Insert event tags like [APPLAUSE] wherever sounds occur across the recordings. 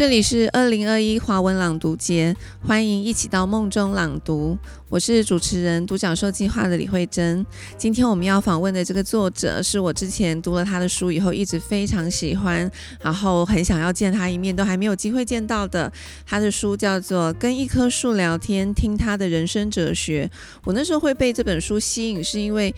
这里是二零二一华文朗读节，欢迎一起到梦中朗读。我是主持人独角兽计划的李慧珍。今天我们要访问的这个作者，是我之前读了他的书以后一直非常喜欢，然后很想要见他一面，都还没有机会见到的。他的书叫做《跟一棵树聊天，听他的人生哲学》。我那时候会被这本书吸引，是因为。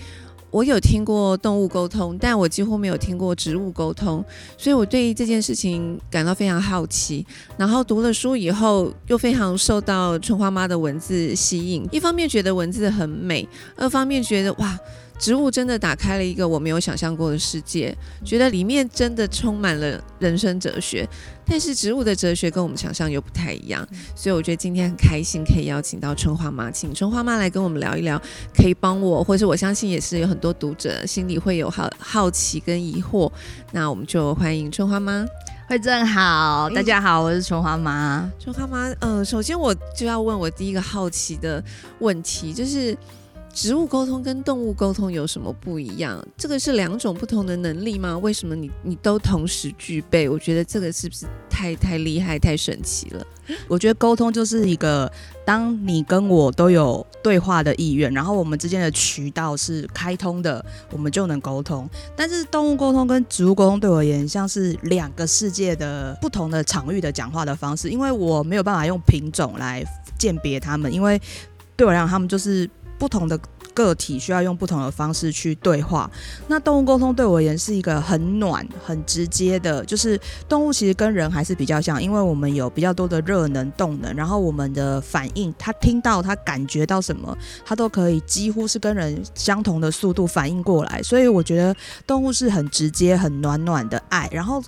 我有听过动物沟通，但我几乎没有听过植物沟通，所以我对这件事情感到非常好奇。然后读了书以后，又非常受到春花妈的文字吸引。一方面觉得文字很美，二方面觉得哇。植物真的打开了一个我没有想象过的世界，觉得里面真的充满了人生哲学。但是植物的哲学跟我们想象又不太一样，所以我觉得今天很开心可以邀请到春花妈，请春花妈来跟我们聊一聊，可以帮我，或者我相信也是有很多读者心里会有好好奇跟疑惑。那我们就欢迎春花妈，慧正好，大家好，我是春花妈。春花妈，嗯，首先我就要问我第一个好奇的问题，就是。植物沟通跟动物沟通有什么不一样？这个是两种不同的能力吗？为什么你你都同时具备？我觉得这个是不是太太厉害、太神奇了？我觉得沟通就是一个，当你跟我都有对话的意愿，然后我们之间的渠道是开通的，我们就能沟通。但是动物沟通跟植物沟通对我而言，像是两个世界的不同的场域的讲话的方式，因为我没有办法用品种来鉴别他们，因为对我来讲，他们就是。不同的个体需要用不同的方式去对话。那动物沟通对我而言是一个很暖、很直接的，就是动物其实跟人还是比较像，因为我们有比较多的热能、动能，然后我们的反应，它听到、它感觉到什么，它都可以几乎是跟人相同的速度反应过来。所以我觉得动物是很直接、很暖暖的爱，然后。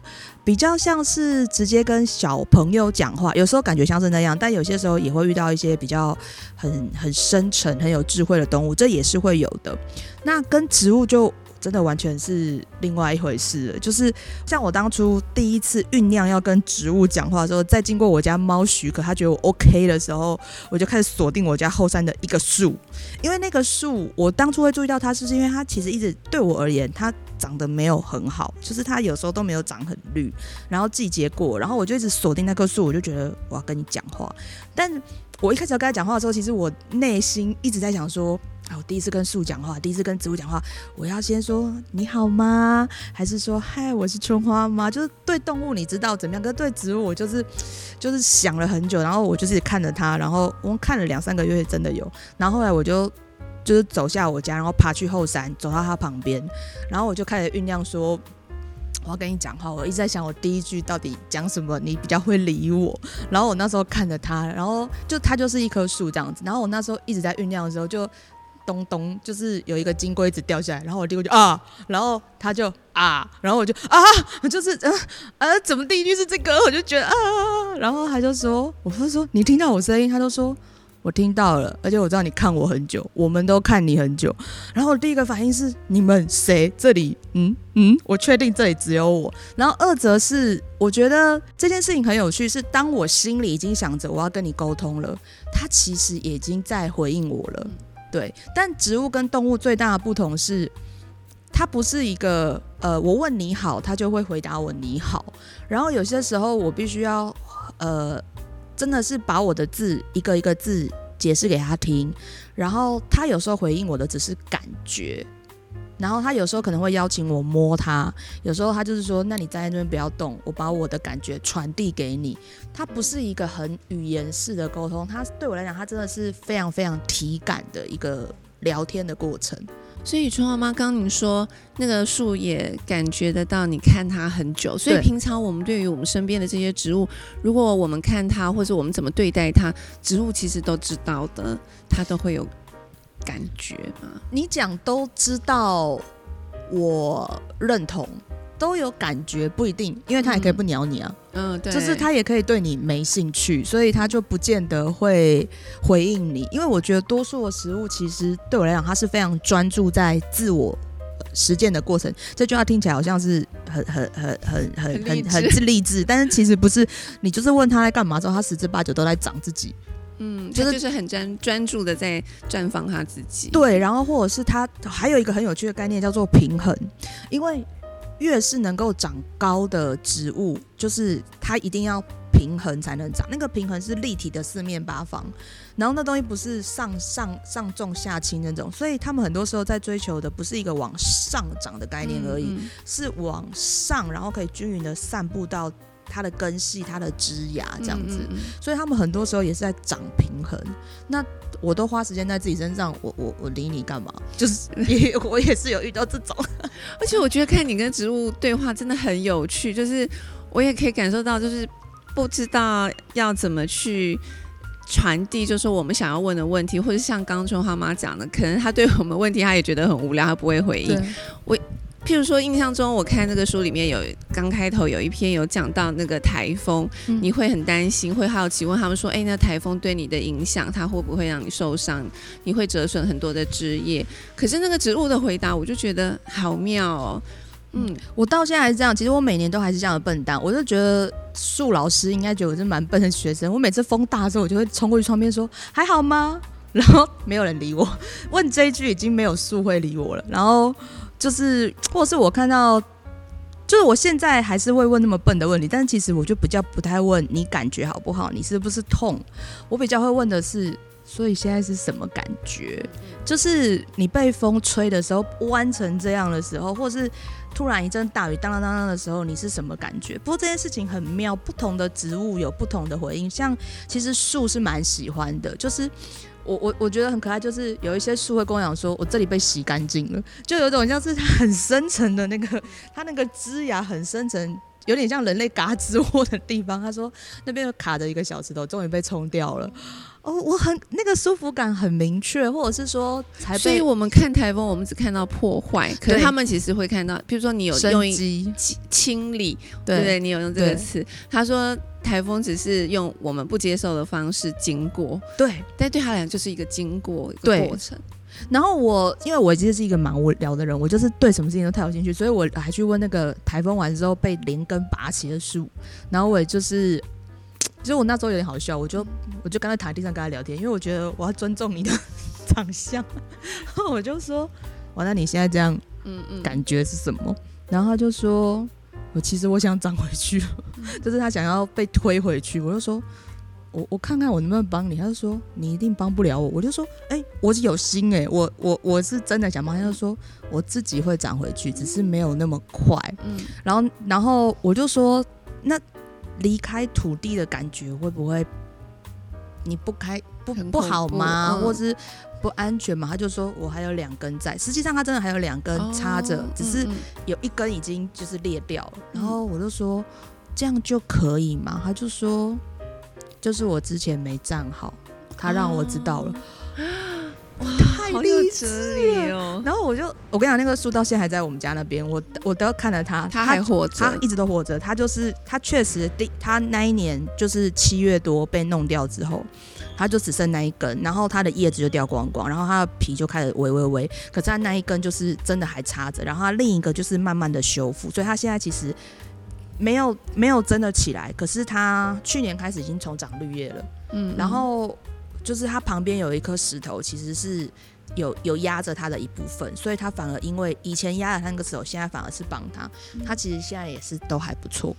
比较像是直接跟小朋友讲话，有时候感觉像是那样，但有些时候也会遇到一些比较很很深沉、很有智慧的动物，这也是会有的。那跟植物就。真的完全是另外一回事了。就是像我当初第一次酝酿要跟植物讲话的时候，在经过我家猫许可，他觉得我 OK 的时候，我就开始锁定我家后山的一个树。因为那个树，我当初会注意到它，是因为它其实一直对我而言，它长得没有很好，就是它有时候都没有长很绿，然后季节过，然后我就一直锁定那棵树，我就觉得我要跟你讲话。但我一开始要跟他讲话的时候，其实我内心一直在想说。啊！我第一次跟树讲话，第一次跟植物讲话，我要先说你好吗？还是说嗨，我是春花吗？就是对动物你知道怎么样？可是对植物，我就是就是想了很久，然后我就是看着它，然后我看了两三个月，真的有。然后后来我就就是走下我家，然后爬去后山，走到它旁边，然后我就开始酝酿说我要跟你讲话。我一直在想，我第一句到底讲什么，你比较会理我。然后我那时候看着它，然后就它就是一棵树这样子。然后我那时候一直在酝酿的时候就。咚咚，就是有一个金龟子掉下来，然后我第一就啊，然后他就啊，然后我就啊，就是呃呃，怎么第一句是这个？我就觉得啊，然后他就说，我就说你听到我声音，他就说我听到了，而且我知道你看我很久，我们都看你很久。然后我第一个反应是你们谁？这里嗯嗯，我确定这里只有我。然后二则是我觉得这件事情很有趣，是当我心里已经想着我要跟你沟通了，他其实已经在回应我了。对，但植物跟动物最大的不同是，它不是一个呃，我问你好，它就会回答我你好。然后有些时候我必须要呃，真的是把我的字一个一个字解释给他听，然后他有时候回应我的只是感觉。然后他有时候可能会邀请我摸他，有时候他就是说：“那你站在那边不要动，我把我的感觉传递给你。”他不是一个很语言式的沟通，他对我来讲，他真的是非常非常体感的一个聊天的过程。所以春花妈刚您说那个树也感觉得到，你看它很久。所以平常我们对于我们身边的这些植物，如果我们看它或者我们怎么对待它，植物其实都知道的，它都会有。感觉嘛？你讲都知道，我认同，都有感觉，不一定，因为他也可以不鸟你啊。嗯，对，就是他也可以对你没兴趣，所以他就不见得会回应你。因为我觉得多数的食物其实对我来讲，他是非常专注在自我实践的过程。这句话听起来好像是很很很很很很很励志，但是其实不是。你就是问他在干嘛之后，他十之八九都在长自己。嗯，就是就是很专专注的在绽放他自己。对，然后或者是他还有一个很有趣的概念叫做平衡，因为越是能够长高的植物，就是它一定要平衡才能长，那个平衡是立体的四面八方，然后那东西不是上上上重下轻那种，所以他们很多时候在追求的不是一个往上涨的概念而已，嗯是往上，然后可以均匀的散布到它的根系、它的枝芽这样子。嗯嗯嗯所以他们很多时候也是在长平衡。那我都花时间在自己身上，我我我理你干嘛？就是 [LAUGHS] 也我也是有遇到这种，[LAUGHS] 而且我觉得看你跟植物对话真的很有趣，就是我也可以感受到，就是不知道要怎么去传递，就是我们想要问的问题，或者像刚刚春花妈讲的，可能他对我们问题他也觉得很无聊，他不会回应。譬如说，印象中我看那个书里面有刚开头有一篇有讲到那个台风，嗯你会很担心，会好奇问他们说：“哎，那台风对你的影响，它会不会让你受伤？你会折损很多的枝叶？”可是那个植物的回答，我就觉得好妙哦。嗯，我到现在还是这样。其实我每年都还是这样的笨蛋，我就觉得树老师应该觉得我是蛮笨的学生。我每次风大的时候，我就会冲过去窗边说：“还好吗？”然后没有人理我，问这一句已经没有树会理我了。然后就是，或者是我看到，就是我现在还是会问那么笨的问题，但是其实我就比较不太问你感觉好不好，你是不是痛？我比较会问的是，所以现在是什么感觉？就是你被风吹的时候，弯成这样的时候，或是突然一阵大雨当当当当的时候，你是什么感觉？不过这件事情很妙，不同的植物有不同的回应。像其实树是蛮喜欢的，就是我我我觉得很可爱，就是有一些树会跟我讲说，我这里被洗干净了，就有种像是它很深层的那个，它那个枝芽很深层。有点像人类嘎吱窝的地方，他说那边有卡着一个小石头，终于被冲掉了。哦，我很那个舒服感很明确，或者是说才被所以我们看台风，我们只看到破坏，可是他们其实会看到，比如说你有用一机，清清理，对不对对？你有用这个对词，他说台风只是用我们不接受的方式经过，对。但对他来讲就是一个经过一个对过程。然后我因为我其实是一个蛮无聊的人，我就是对什么事情都太有兴趣，所以我还去问那个台风完之后被连根拔起的树，然后我也就是。其实我那时候有点好笑，我就我就刚才躺在地上跟他聊天，因为我觉得我要尊重你的长相，然后我就说：“哇，那你现在这样嗯嗯，感觉是什么？”然后他就说：“我其实我想长回去，[LAUGHS] 就是他想要被推回去。”我就说：“我我看看我能不能帮你。”他就说：“你一定帮不了我。”我就说：“哎、我是有心哎、我我我是真的想帮。”他就说：“我自己会长回去，只是没有那么快。嗯，”然后然后我就说：“那离开土地的感觉会不会你不开不不好吗？嗯或是不安全吗？”他就说：“我还有两根在。”实际上他真的还有两根插着，哦只是有一根已经就是裂掉了，嗯然后我就说这样就可以吗？他就说就是我之前没站好，他让我知道了，[GASPS] 哇，太励志了哦。然后我就我跟你讲，那个树到现在还在我们家那边，我我都看着它，他还活着他，一直都活着，他就是他确实第他那一年就是七月多被弄掉之后。它就只剩那一根，然后它的叶子就掉光光，然后它的皮就开始微微微，可是它那一根就是真的还插着，然后它另一个就是慢慢的修复，所以它现在其实没有没有真的起来，可是它去年开始已经重长绿叶了，嗯然后就是它旁边有一颗石头，其实是有有压着它的一部分，所以它反而因为以前压了它那个石头，现在反而是帮它，它其实现在也是都还不错。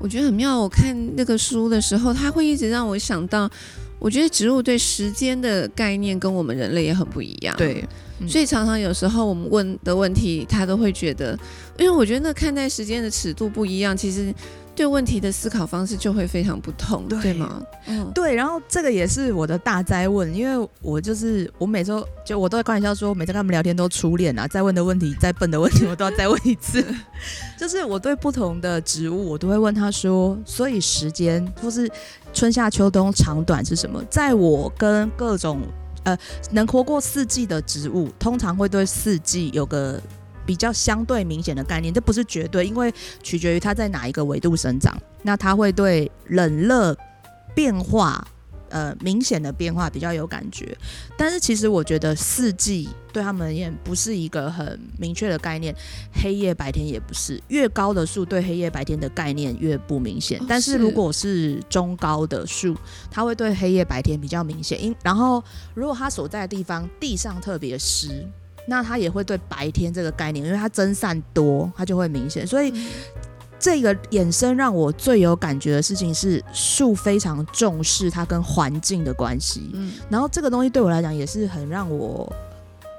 我觉得很妙。我看那个书的时候，它会一直让我想到，我觉得植物对时间的概念跟我们人类也很不一样。。对，嗯所以常常有时候我们问的问题，他都会觉得，因为我觉得那看待时间的尺度不一样，其实对问题的思考方式就会非常不同，对对吗？嗯，对，然后这个也是我的大灾问，因为我就是我每周就我都会开玩笑说，每次跟他们聊天都初恋啊，再问的问题再笨的问题我都要再问一次。[LAUGHS] 就是我对不同的植物，我都会问他说，所以时间或是春夏秋冬长短是什么？在我跟各种呃能活过四季的植物，通常会对四季有个。比较相对明显的概念，这不是绝对，因为取决于它在哪一个维度生长。那它会对冷热变化，呃，明显的变化比较有感觉。但是其实我觉得四季对他们而言不是一个很明确的概念，黑夜白天也不是。越高的树对黑夜白天的概念越不明显，哦但是是如果是中高的树，它会对黑夜白天比较明显。因然后如果它所在的地方地上特别湿。那它也会对白天这个概念，因为它蒸散多，它就会明显。所以这个衍生让我最有感觉的事情是，树非常重视它跟环境的关系。嗯然后这个东西对我来讲也是很让我，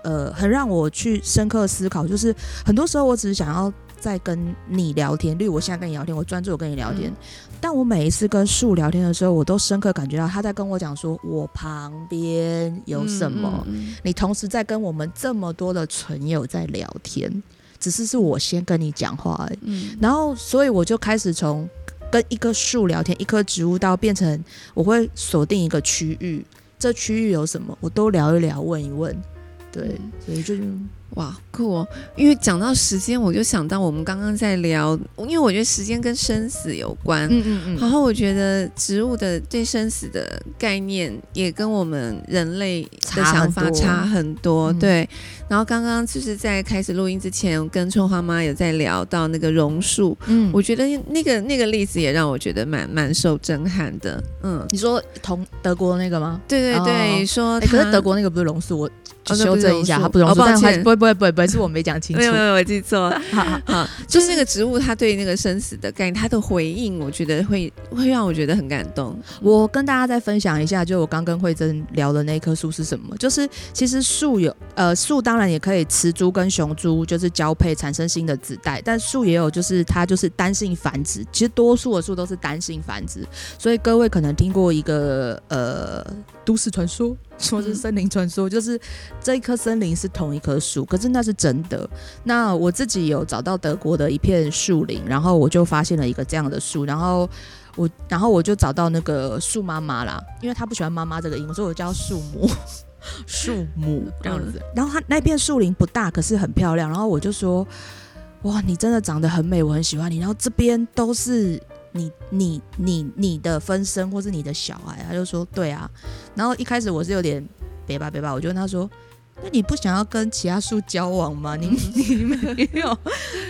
呃，很让我去深刻思考。就是很多时候我只是想要在跟你聊天，例如我现在跟你聊天，我专注我跟你聊天。嗯但我每一次跟树聊天的时候，我都深刻感觉到他在跟我讲说，我旁边有什么。嗯嗯你同时在跟我们这么多的存友在聊天，只是是我先跟你讲话而已。嗯然后，所以我就开始从跟一棵树聊天，一棵植物到变成我会锁定一个区域，这区域有什么，我都聊一聊，问一问。对，嗯所以就是哇，酷哦！因为讲到时间，我就想到我们刚刚在聊，因为我觉得时间跟生死有关。嗯嗯嗯，然后我觉得植物的对生死的概念也跟我们人类的想法差很多，嗯对。然后刚刚就是在开始录音之前，跟春花妈有在聊到那个榕树，嗯，我觉得那个那个例子也让我觉得蛮蛮受震撼的。嗯，你说同德国那个吗？对对对，哦说哎、可是德国那个不是榕树，我修正一下，它不是榕树，但它歉不会不会不会不会是我没讲清楚没。有没有，我记错了。[LAUGHS] 好好好，就是那个植物，它对那个生死的概念，它的回应，我觉得会会让我觉得很感动。我跟大家再分享一下，就我刚跟慧珍聊的那棵树是什么？就是其实树有呃树当然也可以雌株跟雄株就是交配产生新的子代，但树也有就是它就是单性繁殖。其实多数的树都是单性繁殖，所以各位可能听过一个呃都市传说，说是森林传说，就是这一棵森林是同一棵树，可是那是真的。那我自己有找到德国的一片树林，然后我就发现了一个这样的树，然后。我然后我就找到那个树妈妈啦，因为她不喜欢妈妈这个音，所以我叫树母，树母 [LAUGHS] 这样子。然后它那片树林不大，可是很漂亮。然后我就说，哇，你真的长得很美，我很喜欢你。然后这边都是你你你你的分身或是你的小孩，他就说对啊。然后一开始我是有点别吧别吧，我就跟他说。那你不想要跟其他树交往吗？你你没有，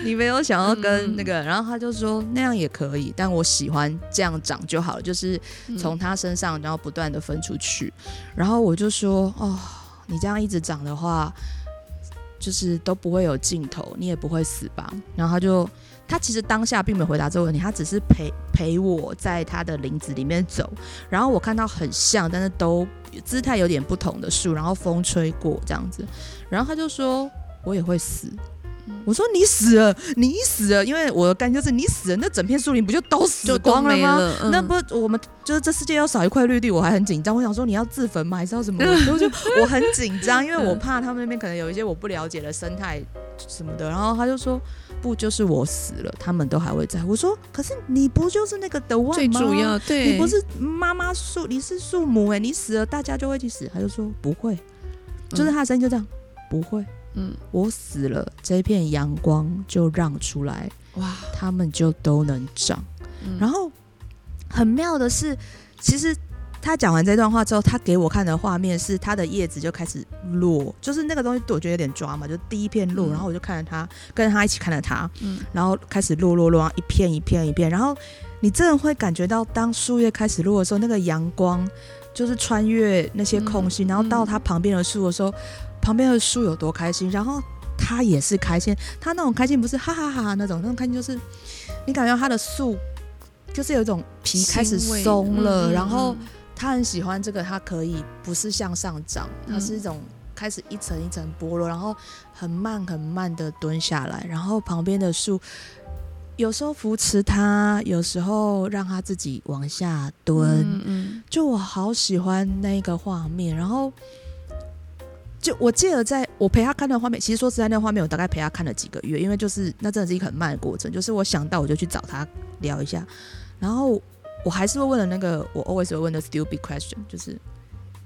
你没有想要跟那个，然后他就说那样也可以，但我喜欢这样长就好了，就是从他身上然后不断的分出去，然后我就说哦，你这样一直长的话，就是都不会有尽头，你也不会死吧？然后他就他其实当下并没有回答这个问题，他只是陪陪我在他的林子里面走，然后我看到很像，但是都姿态有点不同的树，然后风吹过这样子，然后他就说我也会死。我说你死了，你死了，因为我的感觉就是你死了，那整片树林不就都死光了吗？了，嗯那不，我们就是这世界要少一块绿地，我还很紧张。我想说你要自焚吗？还是要什么？[LAUGHS] 我就我很紧张，因为我怕他们那边可能有一些我不了解的生态什么的。然后他就说不，就是我死了，他们都还会在。我说可是你不就是那个的 one 吗？最主要对，你不是妈妈树，你是树母哎、你死了大家就会去死。他就说不会，就是他的声音就这样，不会。嗯。我死了，这片阳光就让出来，哇，他们就都能长。嗯。然后很妙的是，其实他讲完这段话之后，他给我看的画面是他的叶子就开始落，就是那个东西对我觉得有点抓嘛，就第一片落，嗯。然后我就看着他，跟着他一起看着他，嗯。然后开始落落落，然后一片一片一片，然后你真的会感觉到，当树叶开始落的时候，那个阳光就是穿越那些空隙，嗯。然后到他旁边的树的时候，旁边的树有多开心，然后他也是开心，他那种开心不是哈哈哈哈那种，那种开心就是你感觉到他的树就是有一种皮开始松了，嗯嗯然后嗯他很喜欢这个，它可以不是向上长，它嗯是一种开始一层一层剥落，然后很慢很慢的蹲下来，然后旁边的树有时候扶持他，有时候让他自己往下蹲，嗯嗯。就我好喜欢那个画面，然后。就我记得，在我陪他看的画面，其实说实在，那个画面我大概陪他看了几个月，因为就是那真的是一个很慢的过程。就是我想到我就去找他聊一下，然后我还是会问了那个我 always 会问的 stupid question，就是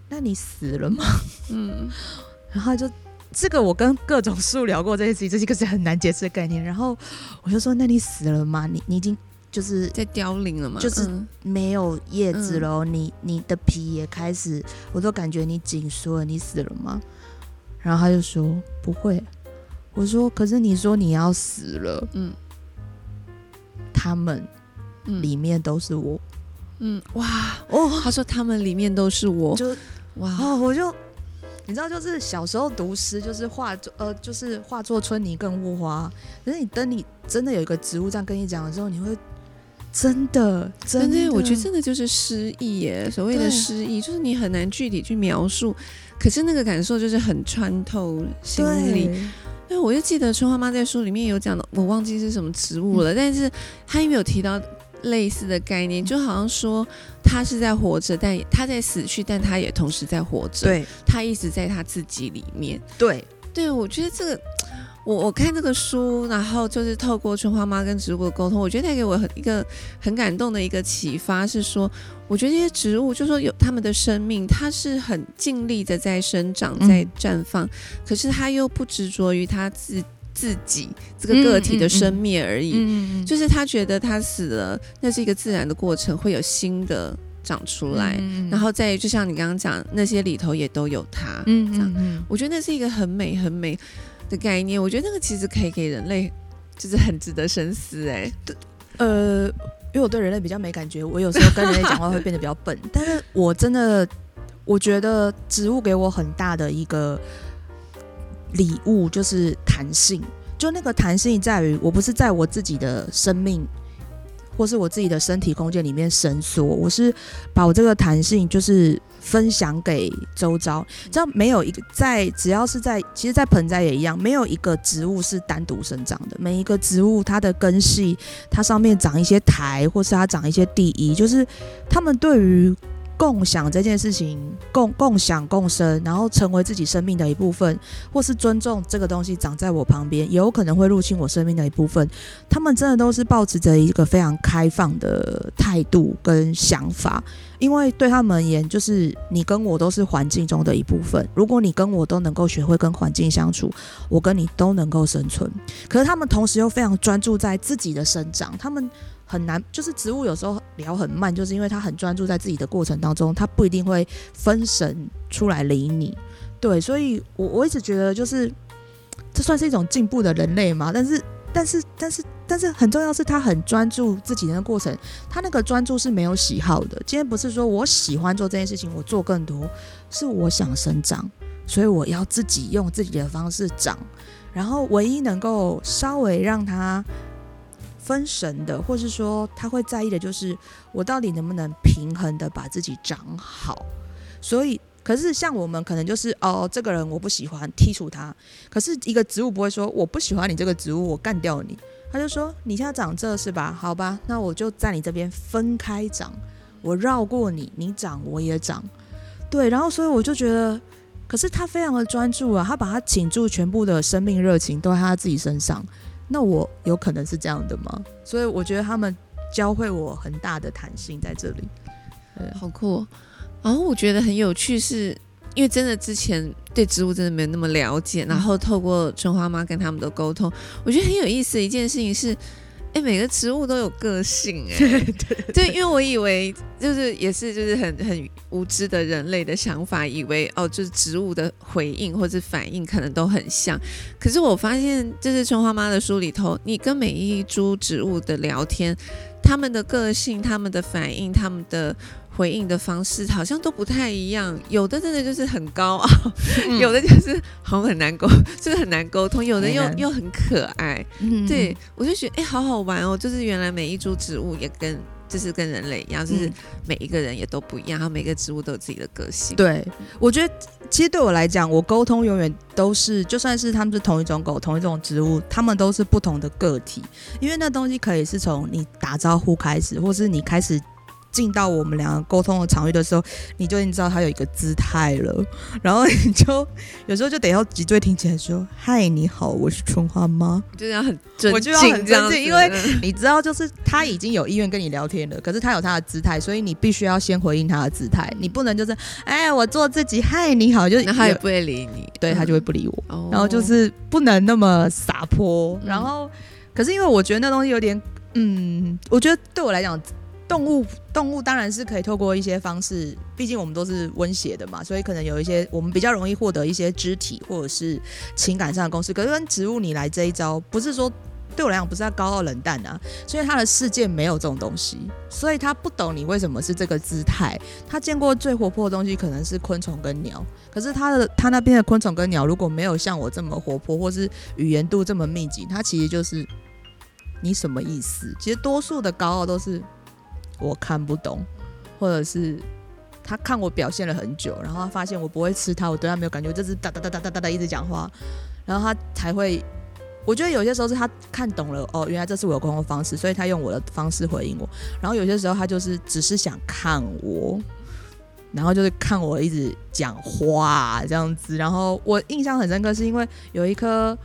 那你死了吗？嗯然后就这个我跟各种树聊过这件事情，这是一个是很难解释的概念。然后我就说那你死了吗？你你已经就是在凋零了嘛，就是嗯没有叶子了哦，你你的皮也开始，我都感觉你紧缩了，你死了吗？然后他就说不会。我说可是你说你要死了，嗯他们嗯里面都是我嗯哇，哦，他说他们里面都是我，就哇，哦，我就你知道，就是小时候读诗，就是化作，呃，就是化作春泥更护花。可是你等你真的有一个植物这样跟你讲的时候，你会真的真的，我觉得真的就是诗意耶。所谓的诗意，就是你很难具体去描述，可是那个感受就是很穿透心里。对，我就记得春花妈在书里面有讲的，我忘记是什么植物了，但是她因为有提到类似的概念，就好像说她是在活着，但她在死去，但她也同时在活着。对，她一直在她自己里面。对，对，我觉得这个。我我看这个书，然后就是透过春花妈跟植物的沟通，我觉得带给我很一个很感动的一个启发是说，我觉得这些植物就说有他们的生命，它是很尽力的在生长在绽放，可是它又不执着于它自自己这个个体的生灭而已，就是他觉得他死了，那是一个自然的过程，会有新的长出来，然后再就像你刚刚讲那些里头也都有它，嗯这样，我觉得那是一个很美很美。的概念，我觉得那个其实可以给人类，就是很值得深思哎。对，呃，因为我对人类比较没感觉，我有时候跟人类讲话会变得比较笨。[LAUGHS] 但是我真的，我觉得植物给我很大的一个礼物，就是弹性。就那个弹性在于，我不是在我自己的生命。或是我自己的身体空间里面伸缩，我是把我这个弹性就是分享给周遭。这样没有一个在，只要是在，其实，在盆栽也一样，没有一个植物是单独生长的。每一个植物，它的根系，它上面长一些苔，或是它长一些地衣，就是它们对于。共享这件事情，共共享共生，然后成为自己生命的一部分，或是尊重这个东西长在我旁边，也有可能会入侵我生命的一部分。他们真的都是保持着一个非常开放的态度跟想法，因为对他们而言，就是你跟我都是环境中的一部分。如果你跟我都能够学会跟环境相处，我跟你都能够生存。可是他们同时又非常专注在自己的生长，他们。很难，就是植物有时候聊很慢，就是因为它很专注在自己的过程当中，它不一定会分神出来理你。对，所以我我一直觉得，就是这算是一种进步的人类嘛。但是，但是，但是，但是很重要是，他很专注自己的过程，他那个专注是没有喜好的。今天不是说我喜欢做这件事情，我做更多，是我想生长，所以我要自己用自己的方式长。然后，唯一能够稍微让他。分神的，或是说他会在意的，就是我到底能不能平衡的把自己长好。所以，可是像我们可能就是哦，这个人我不喜欢，剔除他。可是一个植物不会说我不喜欢你这个植物，我干掉你。他就说你现在长这是吧？好吧，那我就在你这边分开长，我绕过你，你长我也长。对，然后所以我就觉得，可是他非常的专注啊，他把他倾注全部的生命热情都在他自己身上。那我有可能是这样的吗？所以我觉得他们教会我很大的弹性在这里，好酷。哦然后我觉得很有趣，是因为真的之前对植物真的没有那么了解，然后透过春花妈跟他们的沟通，我觉得很有意思的一件事情是。哎，每个植物都有个性哎，对对，因为我以为就是也是就是很很无知的人类的想法，以为哦，就是植物的回应或者反应可能都很像，可是我发现就是春花妈的书里头，你跟每一株植物的聊天，他们的个性、他们的反应、他们的。回应的方式好像都不太一样，有的真的就是很高傲，有的就是好像很难沟，就是很难沟通，有的又又很可爱。对我就觉得哎，好好玩哦！就是原来每一株植物也跟就是跟人类一样，就是每一个人也都不一样，然后每个植物都有自己的个性。对我觉得，其实对我来讲，我沟通永远都是，就算是他们是同一种狗、同一种植物，他们都是不同的个体，因为那东西可以是从你打招呼开始，或是你开始。进到我们两个沟通的场域的时候，你就已经知道他有一个姿态了，然后你就 [LAUGHS] 有时候就得要脊椎挺起来说：“嗨，你好，我是春花妈。”就这样很尊敬，我就要很尊敬，因为你知道，就是他已经有意愿跟你聊天了，可是他有他的姿态，所以你必须要先回应他的姿态，你不能就是哎，我做自己，嗨，你好，就他也不会理你，对他就会不理我，然后就是不能那么洒泼，然后可是因为我觉得那东西有点，嗯，我觉得对我来讲。动物动物当然是可以透过一些方式，毕竟我们都是温血的嘛，所以可能有一些我们比较容易获得一些肢体或者是情感上的公式。可是跟植物你来这一招，不是说对我来讲不是他高傲冷淡啊，所以他的世界没有这种东西，所以他不懂你为什么是这个姿态。他见过最活泼的东西可能是昆虫跟鸟，可是他的他那边的昆虫跟鸟如果没有像我这么活泼，或是语言度这么密集，他其实就是你什么意思？其实多数的高傲都是我看不懂，或者是他看我表现了很久，然后他发现我不会吃他，我对他没有感觉，就是哒哒哒哒哒哒哒一直讲话，然后他才会。我觉得有些时候是他看懂了哦，原来这是我有沟通方式，所以他用我的方式回应我。然后有些时候他就是只是想看我，然后就是看我一直讲话这样子。然后我印象很深刻，是因为有一棵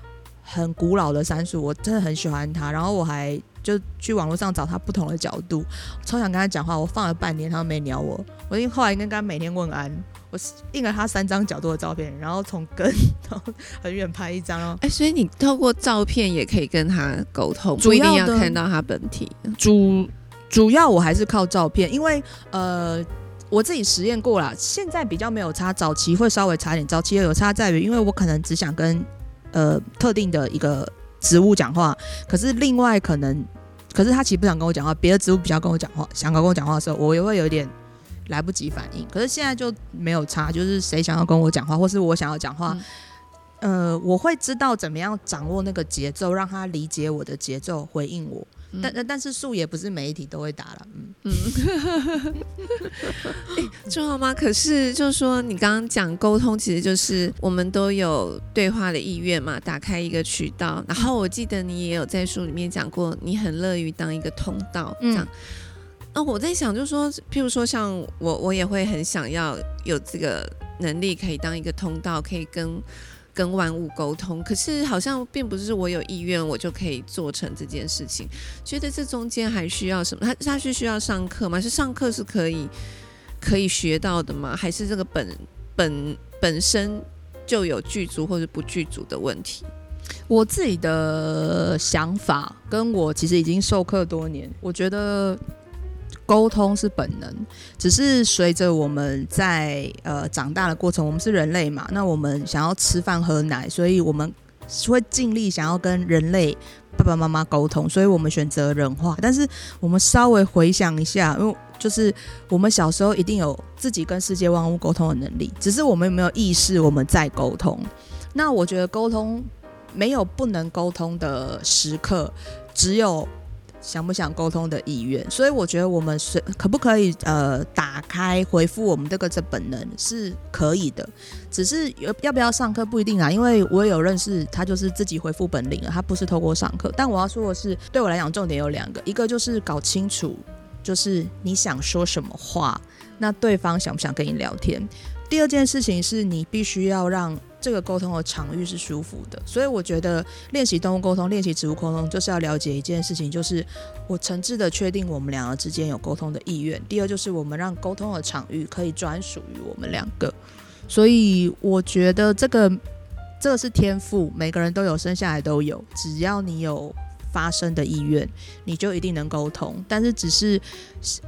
很古老的杉树，我真的很喜欢它。然后我还就去网络上找他不同的角度，超想跟他讲话。我放了半年，他都没鸟我。我因为后来跟他每天问安。我印了他三张角度的照片，然后从根到很远拍一张哦。[LAUGHS] 哎，所以你透过照片也可以跟他沟通，不一定要看到他本体。主主要我还是靠照片，因为呃我自己实验过了，现在比较没有差，早期会稍微差点。早期有差在于，因为我可能只想跟呃特定的一个植物讲话，可是另外可能，可是他其实不想跟我讲话，别的植物比较跟我讲话，想跟我讲话的时候，我也会有一点。来不及反应，可是现在就没有差，就是谁想要跟我讲话，或是我想要讲话，呃，我会知道怎么样掌握那个节奏，让他理解我的节奏，回应我。但但是树也不是每一题都会答了，嗯嗯。重要吗？可是就是说，你刚刚讲沟通，其实就是我们都有对话的意愿嘛，打开一个渠道。然后我记得你也有在书里面讲过，你很乐于当一个通道，这样。那我在想，就是说，譬如说，像我，我也会很想要有这个能力，可以当一个通道，可以跟跟万物沟通。可是，好像并不是我有意愿，我就可以做成这件事情。觉得这中间还需要什么？他他是需要上课吗？是上课是可以可以学到的吗？还是这个本本本身就有具足或者不具足的问题？我自己的想法，跟我其实已经授课多年，我觉得。沟通是本能，只是随着我们在呃长大的过程，我们是人类嘛，那我们想要吃饭喝奶，所以我们会尽力想要跟人类爸爸妈妈沟通，所以我们选择人话。但是我们稍微回想一下，因为就是我们小时候一定有自己跟世界万物沟通的能力，只是我们有没有意识我们在沟通。那我觉得沟通没有不能沟通的时刻，只有。想不想沟通的意愿，所以我觉得我们是可不可以呃打开回复我们这个这本能是可以的，只是要要不要上课不一定啊，因为我也有认识他就是自己回复本领了，他不是透过上课。但我要说的是，对我来讲重点有两个，一个就是搞清楚就是你想说什么话，那对方想不想跟你聊天。第二件事情是你必须要让。这个沟通的场域是舒服的，所以我觉得练习动物沟通、练习植物沟通，就是要了解一件事情，就是我诚挚的确定我们两个之间有沟通的意愿。第二，就是我们让沟通的场域可以专属于我们两个。所以我觉得这个这个是天赋，每个人都有，生下来都有，只要你有。发生的意愿，你就一定能沟通。但是只是，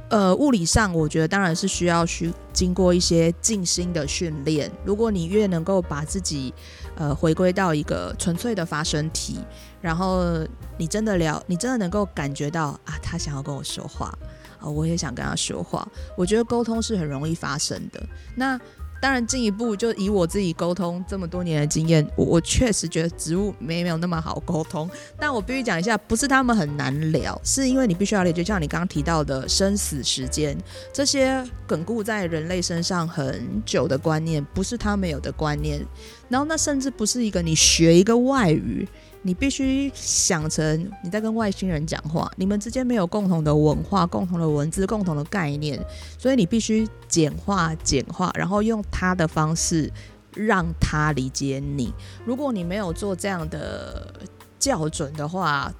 呃，物理上，我觉得当然是需要需经过一些静心的训练。如果你越能够把自己，呃，回归到一个纯粹的发声体，然后你真的聊，你真的能够感觉到啊，他想要跟我说话，啊，我也想跟他说话。我觉得沟通是很容易发生的。那。当然，进一步就以我自己沟通这么多年的经验，我我确实觉得植物没有那么好沟通。但我必须讲一下，不是他们很难聊，是因为你必须要理解，像你刚刚提到的生死时间这些巩固在人类身上很久的观念，不是他们有的观念。然后那甚至不是一个你学一个外语。你必须想成你在跟外星人讲话，你们之间没有共同的文化、共同的文字、共同的概念，所以你必须简化、简化，然后用他的方式让他理解你。如果你没有做这样的校准的话，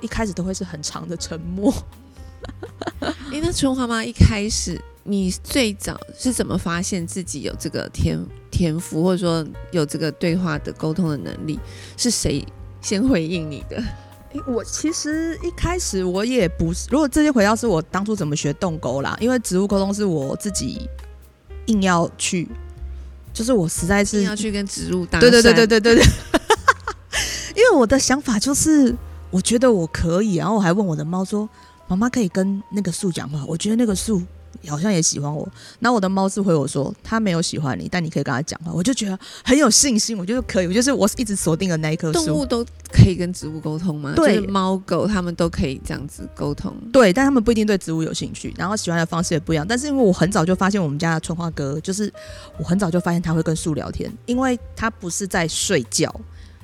一开始都会是很长的沉默。哎，那春花妈一开始，你最早是怎么发现自己有这个天天赋，或者说有这个对话的沟通的能力？是谁？先回应你的，我其实一开始我也不是，如果这些回到是我当初怎么学动沟啦，因为植物沟通是我自己硬要去，就是我实在是要去跟植物搭，对对对对对对对，[LAUGHS] 因为我的想法就是我觉得我可以，然后我还问我的猫说：“妈妈可以跟那个树讲话？”我觉得那个树好像也喜欢我。那我的猫是回我说：“它没有喜欢你，但你可以跟它讲话。”我就觉得很有信心，我觉得可以。我就是我一直锁定了那一棵树。动物都可以跟植物沟通吗？对，猫狗它们都可以这样子沟通。对，但他们不一定对植物有兴趣，然后喜欢的方式也不一样。但是因为我很早就发现我们家的春花哥，就是我很早就发现他会跟树聊天，因为他不是在睡觉。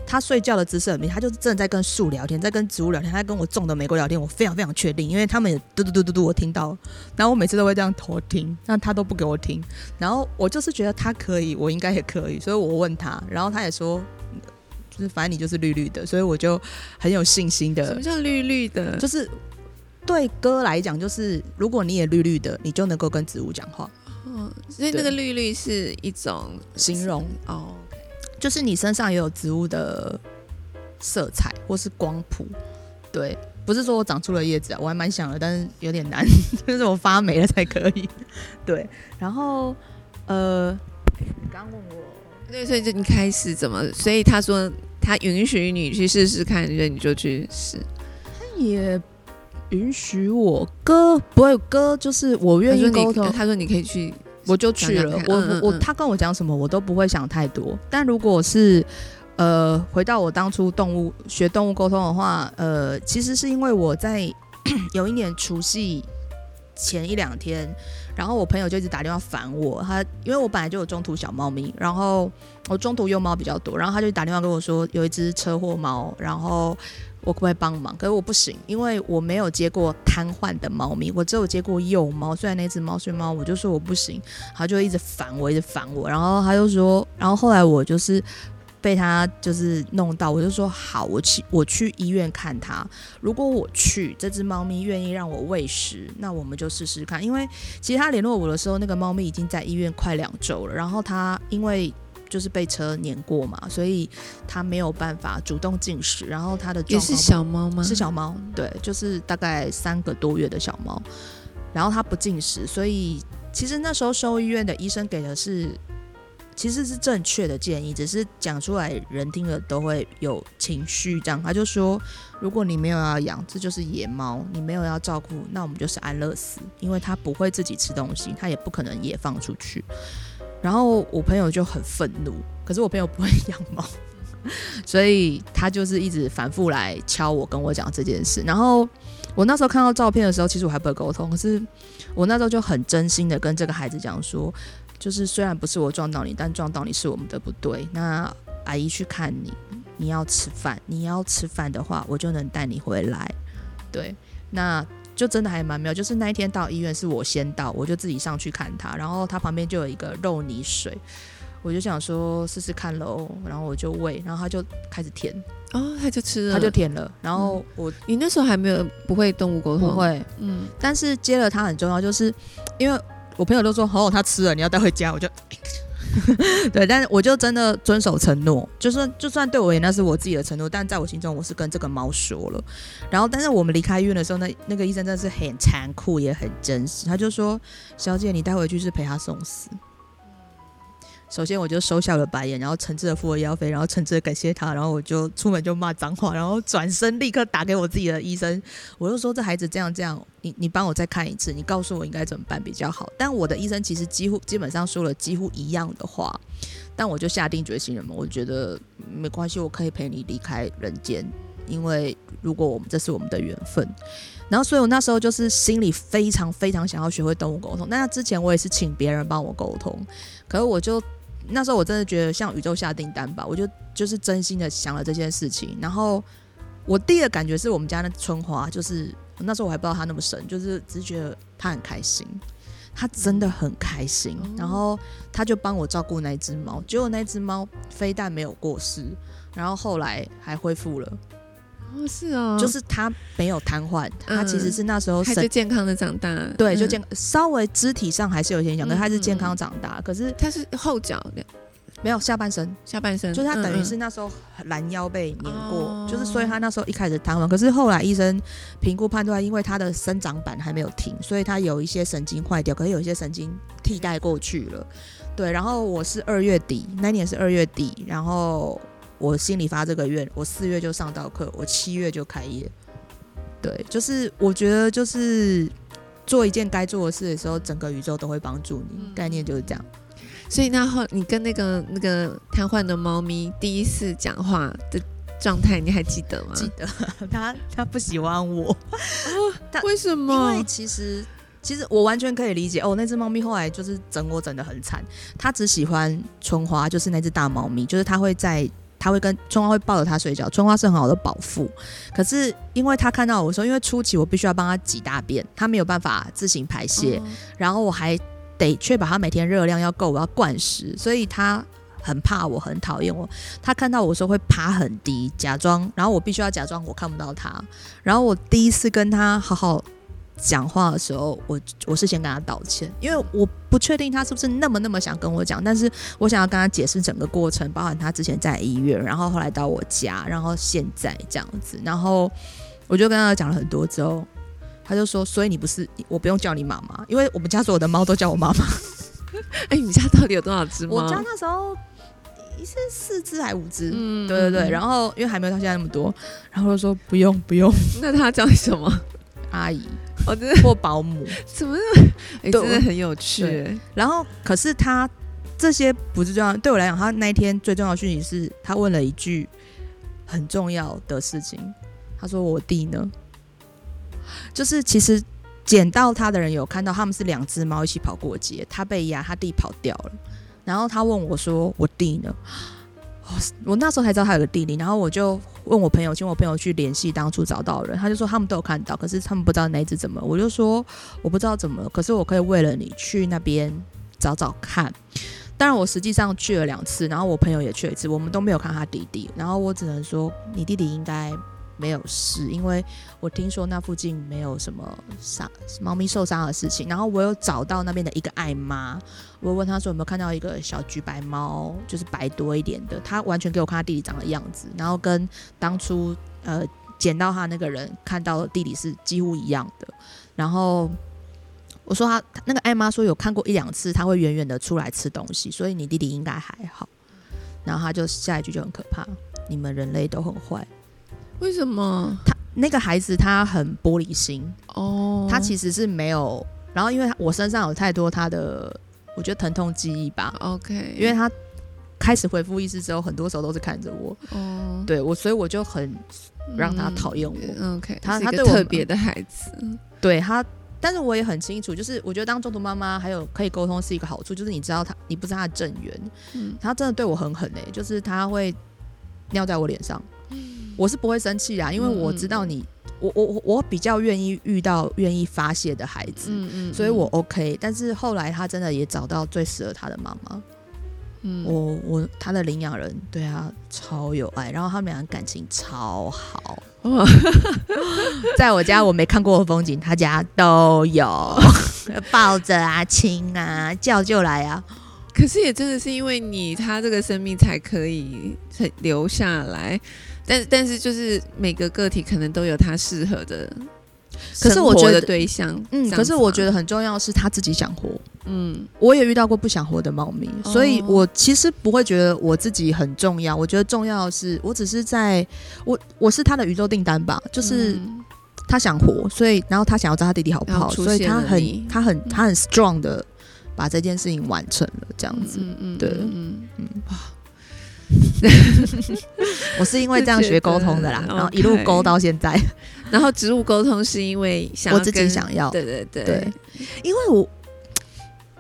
他睡觉的姿势很明显，他就是真的在跟树聊天，在跟植物聊天，他在跟我种的玫瑰聊天，我非常非常确定，因为他们也嘟嘟嘟嘟嘟，我听到，然后我每次都会这样偷听，但他都不给我听，然后我就是觉得他可以，我应该也可以，所以我问他，然后他也说，就是反正你就是绿绿的，所以我就很有信心的。什么叫绿绿的？就是对哥来讲，就是如果你也绿绿的，你就能够跟植物讲话。哦，所以那个绿绿是一种形容哦。就是你身上也有植物的色彩或是光谱，对，不是说我长出了叶子啊，我还蛮想的，但是有点难，[LAUGHS] 就是我发霉了才可以。[LAUGHS] 对，然后呃，你刚问我，对，所以就你开始怎么？所以他说他允许你去试试看，所以你就去试。他也允许我哥，不会哥，就是我愿意沟通。他说你可以去。我就去了，我我我，他跟我讲什么，我都不会想太多。但如果是，呃，回到我当初动物学动物沟通的话，呃，其实是因为我在 [CLEARS THROAT] 有一年除夕前一两天，然后我朋友就一直打电话烦我，他因为我本来就有中途小猫咪，然后我中途幼猫比较多，然后他就打电话跟我说有一只车祸猫，然后。我可不可以帮忙？可是我不行，因为我没有接过瘫痪的猫咪，我只有接过幼猫。虽然那只猫是猫，我就说我不行，他就一直烦我，一直烦我。然后他就说，然后后来我就是被他就是弄到，我就说好，我去我去医院看他。如果我去，这只猫咪愿意让我喂食，那我们就试试看。因为其实他联络我的时候，那个猫咪已经在医院快两周了。然后他因为。就是被车碾过嘛，所以它没有办法主动进食。然后它的也是小猫吗？是小猫，对，就是大概三个多月的小猫。然后它不进食，所以其实那时候兽医院的医生给的是其实是正确的建议，只是讲出来人听了都会有情绪。这样他就说，如果你没有要养，这就是野猫，你没有要照顾，那我们就是安乐死，因为它不会自己吃东西，它也不可能也放出去。然后我朋友就很愤怒，可是我朋友不会养猫，[LAUGHS] 所以他就是一直反复来敲我，跟我讲这件事。然后我那时候看到照片的时候，其实我还不会沟通，可是我那时候就很真心的跟这个孩子讲说，就是虽然不是我撞到你，但撞到你是我们的不对。那阿姨去看你，你要吃饭，你要吃饭的话，我就能带你回来。对，那。就真的还蛮妙，就是那一天到医院是我先到，我就自己上去看他，然后他旁边就有一个肉泥水，我就想说试试看喽，然后我就喂，然后他就开始舔，哦，他就吃了，他就舔了，然后我你那时候还没有不会动物沟通，不会，嗯，但是接了他很重要，就是因为我朋友都说哦，他吃了，你要带回家，我就。[LAUGHS] 对，但是我就真的遵守承诺，就是就算对我也那是我自己的承诺，但在我心中我是跟这个猫说了。然后，但是我们离开医院的时候，那那个医生真的是很残酷也很真实，他就说：“小姐，你带回去是陪他送死。”首先我就收下了白眼，然后诚挚的付了医药费，然后诚挚的感谢他，然后我就出门就骂脏话，然后转身立刻打给我自己的医生，我就说这孩子这样这样，你你帮我再看一次，你告诉我应该怎么办比较好。但我的医生其实几乎基本上说了几乎一样的话，但我就下定决心了嘛，我觉得没关系，我可以陪你离开人间，因为如果我们这是我们的缘分。然后所以我那时候就是心里非常非常想要学会动物沟通，那之前我也是请别人帮我沟通，可是我就。那时候我真的觉得像宇宙下订单吧，我就就是真心的想了这件事情。然后我第一个感觉是我们家那春花，就是那时候我还不知道他那么神，就是只是觉得他很开心，他真的很开心。然后他就帮我照顾那只猫，结果那只猫非但没有过世，然后后来还恢复了。哦，是哦，就是他没有瘫痪，他其实是那时候还是健康的长大，对，就健稍微肢体上还是有些影响，可是他是健康长大，可是他是后脚没有下半身，下半身就是他等于是那时候拦腰被碾过，就是所以他那时候一开始瘫痪，可是后来医生评估判断，因为他的生长板还没有停，所以他有一些神经坏掉，可是有一些神经替代过去了，对，然后我是二月底那年是二月底，然后。我心里发这个愿，我四月就上到课，我七月就开业。对，就是我觉得就是做一件该做的事的时候，整个宇宙都会帮助你。概念就是这样。所以那后你跟那个那个瘫痪的猫咪第一次讲话的状态，你还记得吗？记得，[LAUGHS] 他他不喜欢我。他为什么因么为？其实其实我完全可以理解哦，那只猫咪后来就是整我整的很惨。它只喜欢春花，就是那只大猫咪，就是它会在。它会跟春花会抱着他睡觉，春花是很好的保护。可是因为他看到我说，因为初期我必须要帮他挤大便，他没有办法自行排泄，哦然后我还得确保他每天热量要够，我要灌食，所以他很怕我，很讨厌我。他看到我时候会爬很低，假装，然后我必须要假装我看不到他。然后我第一次跟他好好讲话的时候，我我是先跟他道歉，因为我不确定他是不是那么那么想跟我讲，但是我想要跟他解释整个过程，包含他之前在医院，然后后来到我家，然后现在这样子，然后我就跟他讲了很多之后，他就说，所以你不是我不用叫你妈妈，因为我们家所有的猫都叫我妈妈。[LAUGHS] 哎，你家到底有多少只猫？我家那时候一是四只还五只，嗯对对对，然后因为还没有到现在那么多，然后就说不用不用，[LAUGHS] 那他叫你什么？[LAUGHS] 阿姨我真的或保姆。怎么那么？[LAUGHS] 哎，对真的很有趣。然后，可是他这些不是重要，对我来讲，他那一天最重要的讯息是他问了一句很重要的事情。他说：“我弟呢？”就是其实捡到他的人有看到，他们是两只猫一起跑过街，他被压，他弟跑掉了。然后他问我说：“我弟呢？”我那时候才知道他有个弟弟，然后我就问我朋友，请我朋友去联系当初找到的人，他就说他们都有看到，可是他们不知道哪一只怎么。我就说我不知道怎么，可是我可以为了你去那边找找看。当然，我实际上去了两次，然后我朋友也去了一次，我们都没有看他弟弟。然后我只能说，你弟弟应该没有事，因为我听说那附近没有什么伤猫咪受伤的事情。然后我有找到那边的一个爱妈，我问她说有没有看到一个小橘白猫，就是白多一点的，她完全给我看她弟弟长的样子，然后跟当初呃捡到他那个人看到的弟弟是几乎一样的。然后我说他那个艾妈说有看过一两次，他会远远的出来吃东西，所以你弟弟应该还好。然后他就下一句就很可怕，你们人类都很坏。为什么？他那个孩子他很玻璃心，哦，他其实是没有。然后因为我身上有太多他的，我觉得疼痛记忆吧，OK，因为他开始恢复意识之后，很多时候都是看着我，哦，对我，所以我就很让他讨厌我。嗯 OK，他他对我特别的孩子，对他，但是我也很清楚，就是我觉得当中途妈妈还有可以沟通是一个好处，就是你知道他，你不是他的正缘，嗯。他真的对我很狠诶、就是他会尿在我脸上，我是不会生气啊，因为我知道你，我我我我比较愿意遇到愿意发泄的孩子，嗯嗯，所以我 OK。但是后来他真的也找到最适合他的妈妈，嗯我我他的领养人对他超有爱，然后他们俩感情超好。[LAUGHS] 在我家我没看过的风景，他家都有，[LAUGHS] 抱着啊、亲啊、叫就来啊。可是也真的是因为你，他这个生命才可以才留下来。但但是就是每个个体可能都有他适合的，可是我觉得对象，嗯，可是我觉得，很重要的是他自己想活。嗯。我也遇到过不想活的猫咪，哦。所以我其实不会觉得我自己很重要。我觉得重要的是，我只是在我我是他的宇宙订单吧，就是嗯。他想活，所所以然后他想要知道他弟弟好不好，所以他很他很他很 strong 的把这件事情完成了，这样子。嗯嗯，对。嗯嗯 [LAUGHS] 我是因为这样学沟通的啦，然后一路沟到现在。然后植物沟通是因为想我自己想要。对对对。对，因为我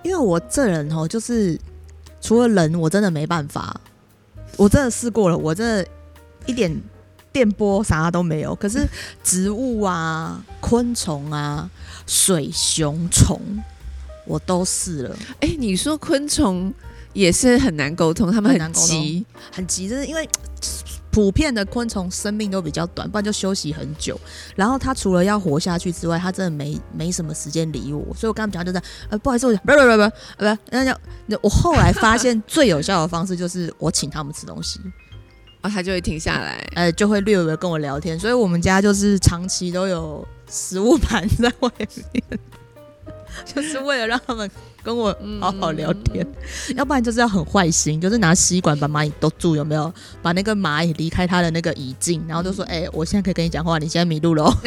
因为我这人哦，就是除了人，我真的没办法，我真的试过了，我真的一点电波啥都没有。可是植物啊、昆虫啊、水熊虫，我都试了，哎，你说昆虫也是很难沟通，他们很急，很急，就是因为。[TSK] 普遍的昆虫生命都比较短，不然就休息很久。然后它除了要活下去之外，它真的没没什么时间理我。所以我跟他们讲就是，呃，不好意思，我不不不不不，不，那叫我后来发现最有效的方式就是我请他们吃东西，哦，他就会停下来。呃，就会略微跟我聊天。所以我们家就是长期都有食物盘在外面。[LAUGHS] 就是为了让他们跟我好好聊天，要不然就是要很坏心，就是拿吸管把蚂蚁都住，有没有？把那个蚂蚁离开它的那个椅颈，然后就说：“哎，我现在可以跟你讲话，你现在迷路了。[LAUGHS] ”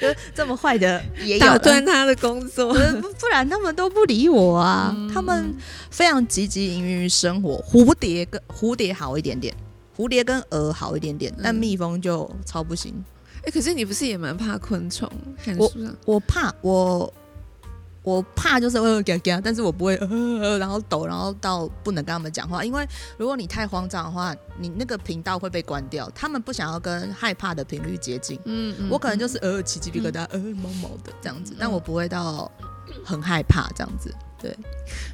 就这么坏的也打断他的工作，不然他们都不理我啊。他们非常积极营于生活，蝴蝶跟蝴蝶好一点点，蝴蝶跟蛾好一点点，但蜜蜂就超不行。哎，可是你不是也蛮怕昆虫？我我怕我我怕就是呃嘎嘎，但是我不会呃，然后抖，然后到不能跟他们讲话，因为如果你太慌张的话，你那个频道会被关掉。他们不想要跟害怕的频率接近。嗯嗯。我可能就是呃起鸡皮疙瘩，呃毛毛的这样子，但我不会到很害怕这样子。对。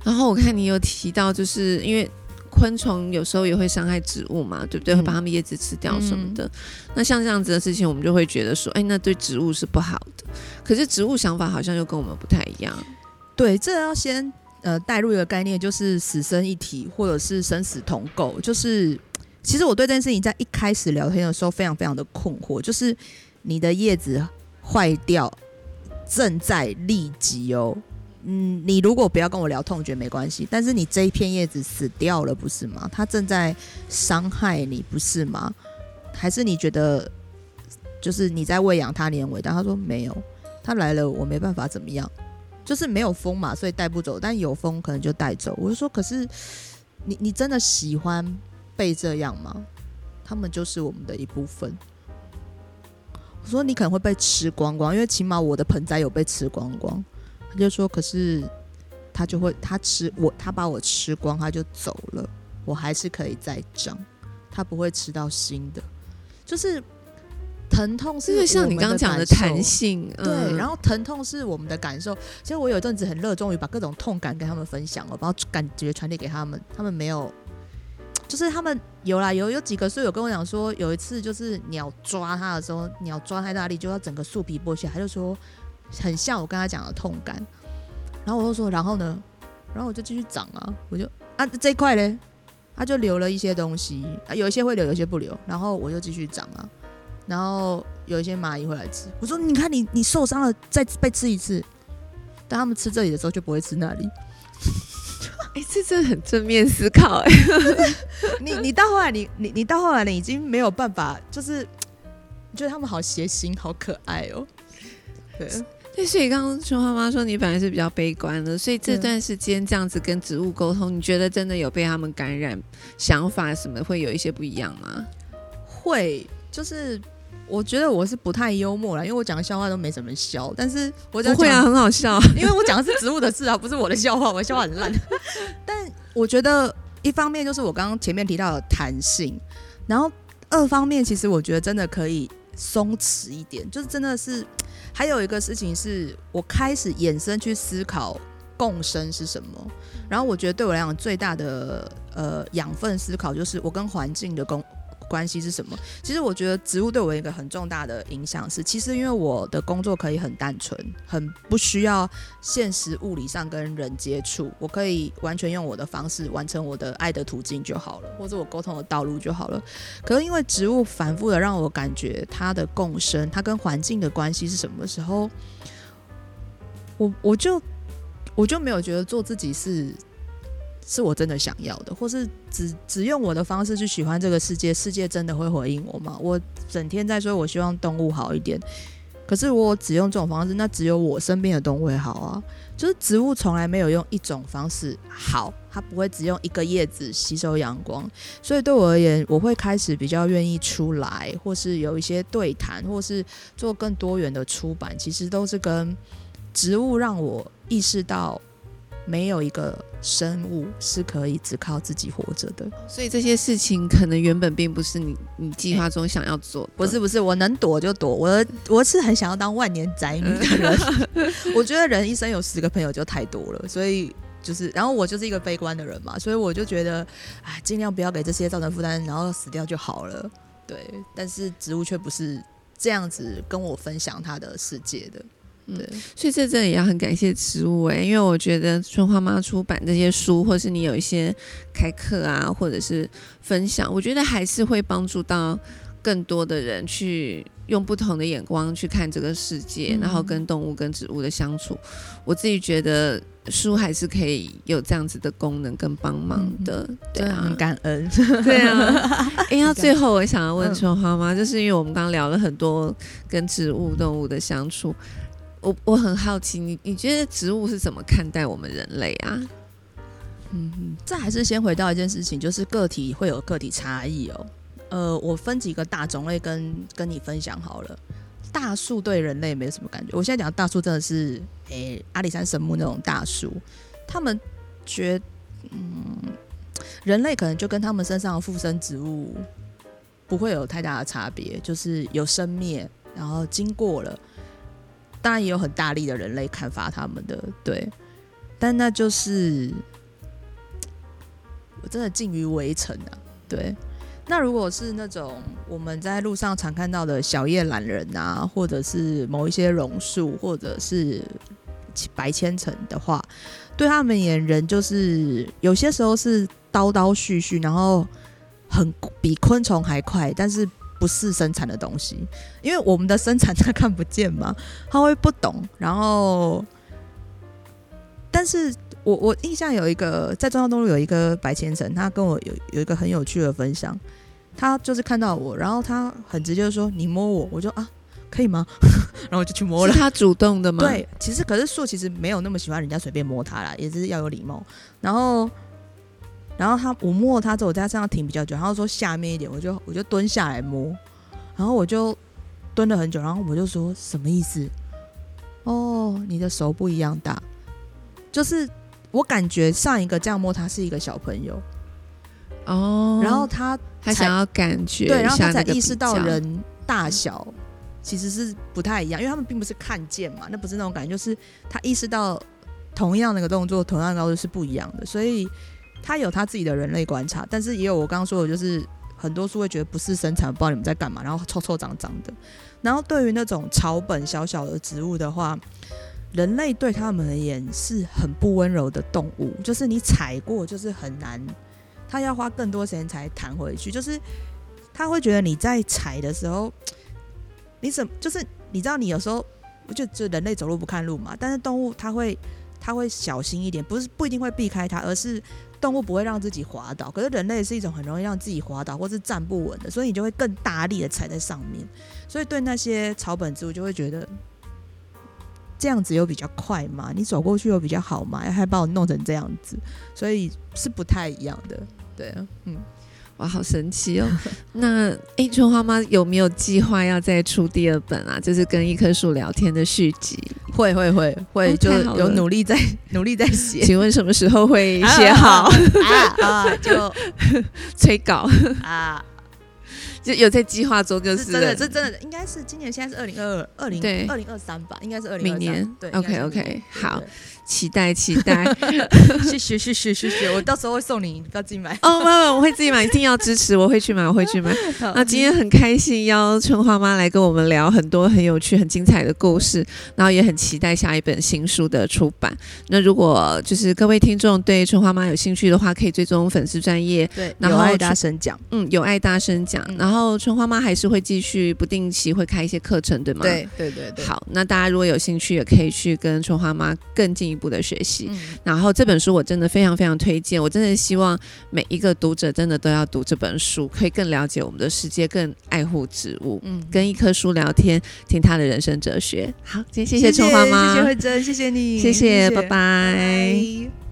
然后我看你有提到，就是因为。昆虫有时候也会伤害植物嘛，对不对？会把它们叶子吃掉什么的。那像这样子的事情，我们就会觉得说，哎，那对植物是不好的。可是植物想法好像又跟我们不太一样。对，这要先呃带入一个概念，就是死生一体，或者是生死同构。就是其实我对这件事情在一开始聊天的时候，非常非常的困惑，就是你的叶子坏掉，正在立即哦。嗯，你如果不要跟我聊痛觉没关系，但是你这一片叶子死掉了，不是吗？它正在伤害你，不是吗？还是你觉得就是你在喂养它，你很伟大？他说没有，它来了，我没办法怎么样，就是没有风嘛，所以带不走，但有风可能就带走。我就说，可是你你真的喜欢被这样吗？他们就是我们的一部分。我说你可能会被吃光光，因为起码我的盆栽有被吃光光。他就说，可是他就会，他吃我，他把我吃光，他就走了，我还是可以再长，他不会吃到新的。就是疼痛是像你刚刚讲的弹性，对，然后疼痛是我们的感受。其实我有一阵子很热衷于把各种痛感跟他们分享，我把感觉传递给他们，他们没有，就是他们有啦，有有几个，所以有跟我讲说，有一次就是鸟抓他的时候，鸟抓太大力，就要整个树皮剥下，他就说。很像我跟他讲的痛感，然后我就说，然后呢，然后我就继续长啊，我就啊这一块嘞，他就留了一些东西，啊有一些会留，有一些不留，然后我就继续长啊，然后有一些蚂蚁会来吃，我说你看你你受伤了，再被吃一次，当他们吃这里的时候就不会吃那里，[LAUGHS] 哎，这真的很正面思考哎，[LAUGHS] 你你到后来你你你到后来你已经没有办法，就是觉得他们好邪心，好可爱哦，对。对，所以刚刚熊妈妈说你本来是比较悲观的，所以这段时间这样子跟植物沟通，你觉得真的有被他们感染，想法什么会有一些不一样吗？会，就是我觉得我是不太幽默了，因为我讲的笑话都没怎么笑，但是我不会啊，很好笑，[LAUGHS] 因为我讲的是植物的事啊，不是我的笑话，我的笑话很烂。[LAUGHS] 但我觉得一方面就是我刚刚前面提到的弹性，然后二方面其实我觉得真的可以松弛一点，就是真的是。还有一个事情是我开始衍生去思考共生是什么，然后我觉得对我来讲最大的呃养分思考就是我跟环境的共。关系是什么？其实我觉得植物对我一个很重大的影响是，其实因为我的工作可以很单纯，很不需要现实物理上跟人接触，我可以完全用我的方式完成我的爱的途径就好了，或者我沟通的道路就好了。可是因为植物反复的让我感觉它的共生，它跟环境的关系是什么时候，我我就我就没有觉得做自己是。是我真的想要的，或是只只用我的方式去喜欢这个世界，世界真的会回应我吗？我整天在说，我希望动物好一点，可是我只用这种方式，那只有我身边的动物会好啊。就是植物从来没有用一种方式好，它不会只用一个叶子吸收阳光，所以对我而言，我会开始比较愿意出来，或是有一些对谈，或是做更多元的出版，其实都是跟植物让我意识到。没有一个生物是可以只靠自己活着的，所以这些事情可能原本并不是你你计划中想要做。不是不是，我能躲就躲。我我是很想要当万年宅女的人。[LAUGHS] 我觉得人一生有十个朋友就太多了，所以就是，然后我就是一个悲观的人嘛，所以我就觉得，哎，尽量不要给这些造成负担，然后死掉就好了。对，但是植物却不是这样子跟我分享他的世界的。对，所以这真的也要很感谢植物哎，因为我觉得春花妈出版这些书，或是你有一些开课啊，或者是分享，我觉得还是会帮助到更多的人去用不同的眼光去看这个世界，嗯然后跟动物、跟植物的相处。我自己觉得书还是可以有这样子的功能跟帮忙的，对啊很，感恩。对啊。[LAUGHS] 哎，那最后我想要问嗯春花妈，就是因为我们刚刚聊了很多跟植物、动物的相处，我我很好奇，你你觉得植物是怎么看待我们人类啊？嗯，这还是先回到一件事情，就是个体会有个体差异哦。呃，我分几个大种类跟跟你分享好了。大树对人类没什么感觉，我现在讲大树真的是，诶、阿里山神木那种大树，他们觉，嗯，人类可能就跟他们身上的附生植物不会有太大的差别，就是有生灭，然后经过了，当然也有很大力的人类砍伐他们的，对，但那就是我真的近于围城啊，对。那如果是那种我们在路上常看到的小叶懒人啊，或者是某一些榕树，或者是白千层的话，对他们而言，人就是有些时候是叨叨絮絮，然后很比昆虫还快，但是不是生产的东西，因为我们的生产他看不见嘛，[LAUGHS] 他会不懂，然后，但是我我印象有一个在中央东路有一个白千层，他跟我有有一个很有趣的分享，他就是看到我，然后他很直接地说你摸我，我就啊可以吗？[LAUGHS] 然后我就去摸了。是他主动的吗？，对，其实可是树其实没有那么喜欢人家随便摸它啦，也是要有礼貌。然后，然后他我摸他之后，我在他身上停比较久，然后说下面一点，我就我就蹲下来摸，然后我就蹲了很久，然后我就说什么意思？哦，你的手不一样大，就是我感觉上一个这样摸他是一个小朋友，哦，然后他才他想要感觉对，然后他才意识到人大小其实是不太一样，因为他们并不是看见嘛，那不是那种感觉，就是他意识到同样那个动作、同样的高度是不一样的，所以他有他自己的人类观察，但是也有我刚刚说的，就是很多书会觉得不是生产，不知道你们在干嘛，然后臭臭脏脏的。然后对于那种草本小小的植物的话，人类对他们而言是很不温柔的动物，就是你踩过就是很难，他要花更多时间才弹回去，就是他会觉得你在踩的时候，你怎么就是你知道你有时候就就人类走路不看路嘛，但是动物它会它会小心一点，不是不一定会避开它，而是动物不会让自己滑倒。可是人类是一种很容易让自己滑倒或是站不稳的，所以你就会更大力的踩在上面。所以对那些草本植物就会觉得这样子又比较快嘛？你走过去又比较好吗？还把我弄成这样子，所以是不太一样的。对，嗯，哇，好神奇哦！[LAUGHS] 那诶，春花妈有没有计划要再出第二本啊？就是跟一棵树聊天的续集，会会会会，哦就有努力在 [LAUGHS] 努力在写。请问什么时候会写好？啊啊，[LAUGHS] 就催稿？啊，就有在计划做就是真的，这真的应该是今年现在是二零二二零对。二零二三吧，应该是二零明年。对 OK，应该是 OK，明年好，对期待期待对谢谢谢谢谢谢，我到时候会送你，你不要自己买。哦！没有，我会自己买，一定要支持，我会去买，[LAUGHS] 我会去买。那今天很开心邀春花妈来跟我们聊很多很有趣、很精彩的故事，然后也很期待下一本新书的出版。那如果就是各位听众对春花妈有兴趣的话，可以追踪粉丝专业，对，然后有爱大声讲，嗯，有爱大声讲。嗯然后春花妈还是会继续不定期会开一些课程，对吗？。对对对对，好，那大家如果有兴趣，也可以去跟春花妈更进一步的学习。嗯，然后这本书我真的非常非常推荐，我真的希望每一个读者真的都要读这本书，可以更了解我们的世界，更爱护植物，嗯，跟一棵树聊天，听他的人生哲学。好，今天谢谢春花妈，谢谢慧珍，谢谢你，谢谢拜。拜拜